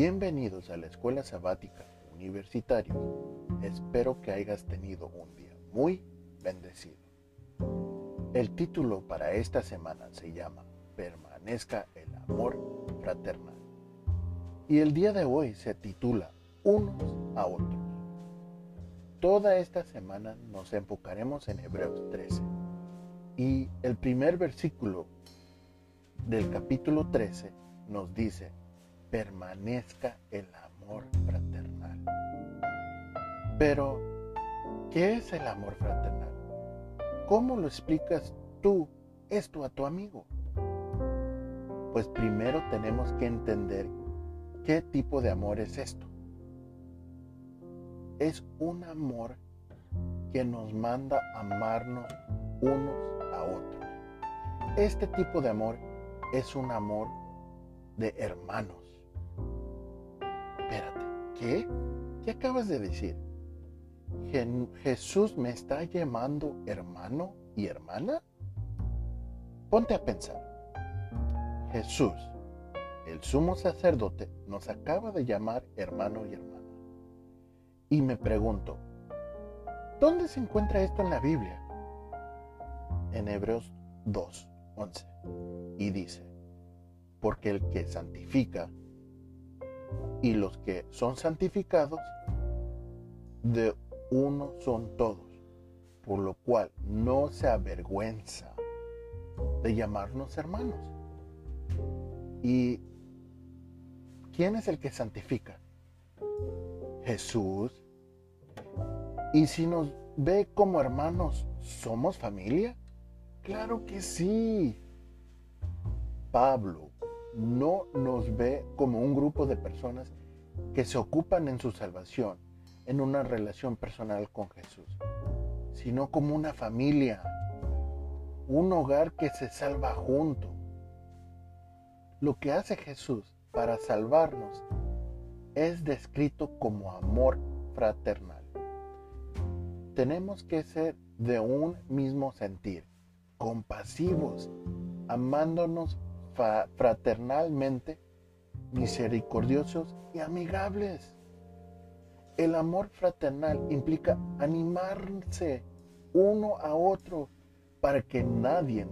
Bienvenidos a la Escuela Sabática Universitaria. Espero que hayas tenido un día muy bendecido. El título para esta semana se llama Permanezca el amor fraternal. Y el día de hoy se titula Unos a otros. Toda esta semana nos enfocaremos en Hebreos 13. Y el primer versículo del capítulo 13 nos dice, permanezca el amor fraternal. Pero, ¿qué es el amor fraternal? ¿Cómo lo explicas tú esto a tu amigo? Pues primero tenemos que entender qué tipo de amor es esto. Es un amor que nos manda amarnos unos a otros. Este tipo de amor es un amor de hermanos ¿qué? ¿Qué acabas de decir? ¿Jesús me está llamando hermano y hermana? Ponte a pensar. Jesús, el sumo sacerdote, nos acaba de llamar hermano y hermana. Y me pregunto, ¿dónde se encuentra esto en la Biblia? En Hebreos 2, 11. Y dice, porque el que santifica y los que son santificados, de uno son todos, por lo cual no se avergüenza de llamarnos hermanos. ¿Y quién es el que santifica? Jesús. ¿Y si nos ve como hermanos, somos familia? Claro que sí. Pablo no nos ve como un grupo de personas que se ocupan en su salvación, en una relación personal con Jesús, sino como una familia, un hogar que se salva junto. Lo que hace Jesús para salvarnos es descrito como amor fraternal. Tenemos que ser de un mismo sentir, compasivos, amándonos fraternalmente, misericordiosos y amigables. El amor fraternal implica animarse uno a otro para que nadie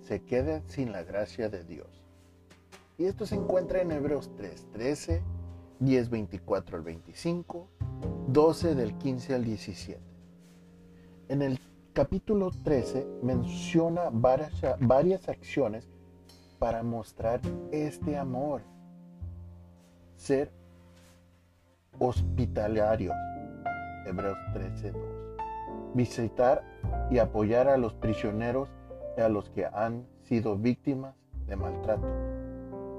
se quede sin la gracia de Dios. Y esto se encuentra en Hebreos 3, 13, 10, 24 al 25, 12 del 15 al 17. En el capítulo 13 menciona varias, varias acciones para mostrar este amor. Ser hospitalarios. Hebreos 13:2. Visitar y apoyar a los prisioneros y a los que han sido víctimas de maltrato.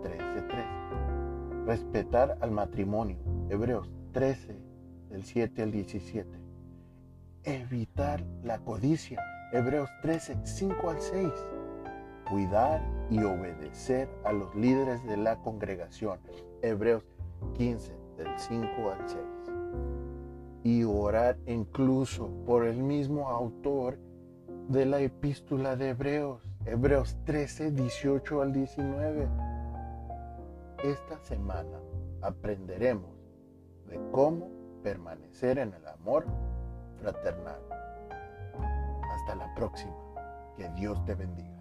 13:3. Respetar al matrimonio. Hebreos 13 del 7 al 17. Evitar la codicia. Hebreos 13, 5 al 6 cuidar y obedecer a los líderes de la congregación. Hebreos 15, del 5 al 6. Y orar incluso por el mismo autor de la epístola de Hebreos, Hebreos 13, 18 al 19. Esta semana aprenderemos de cómo permanecer en el amor fraternal. Hasta la próxima. Que Dios te bendiga.